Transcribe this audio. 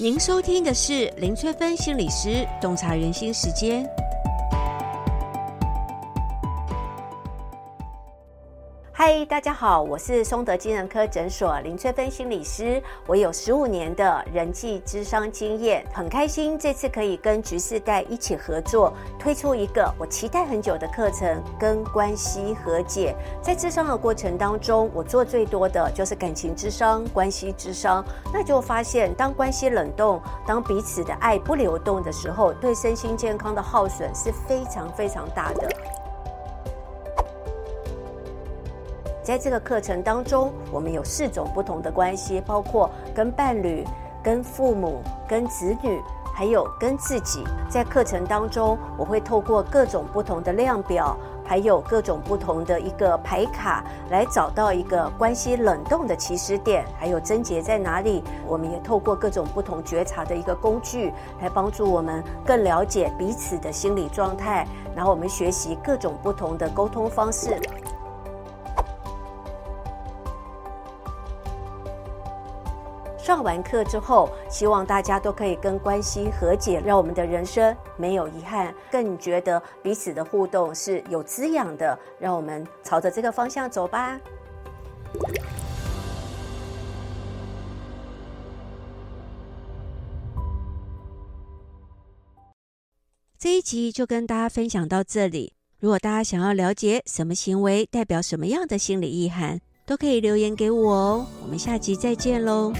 您收听的是林翠芬心理师洞察人心时间。嗨，大家好，我是松德精神科诊所林翠芬心理师，我有十五年的人际智商经验，很开心这次可以跟橘世代一起合作，推出一个我期待很久的课程——跟关系和解。在智商的过程当中，我做最多的就是感情咨商、关系咨商，那就发现，当关系冷冻，当彼此的爱不流动的时候，对身心健康的耗损是非常非常大的。在这个课程当中，我们有四种不同的关系，包括跟伴侣、跟父母、跟子女，还有跟自己。在课程当中，我会透过各种不同的量表，还有各种不同的一个牌卡，来找到一个关系冷冻的起始点，还有症结在哪里。我们也透过各种不同觉察的一个工具，来帮助我们更了解彼此的心理状态。然后我们学习各种不同的沟通方式。上完课之后，希望大家都可以跟关系和解，让我们的人生没有遗憾，更觉得彼此的互动是有滋养的。让我们朝着这个方向走吧。这一集就跟大家分享到这里。如果大家想要了解什么行为代表什么样的心理意涵，都可以留言给我哦。我们下集再见喽。